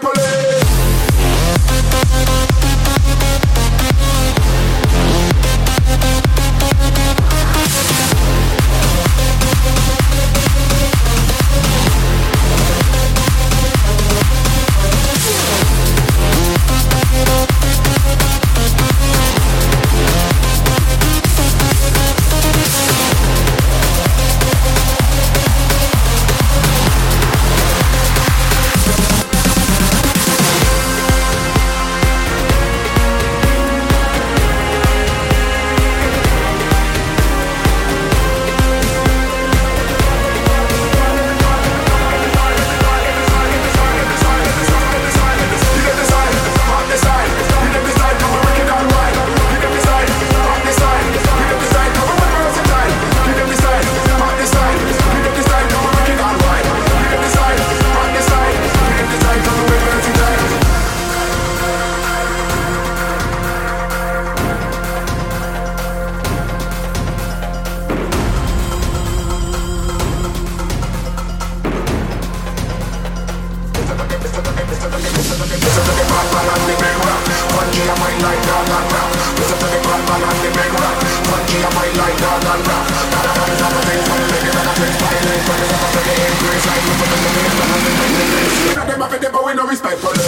police. But we no respect police.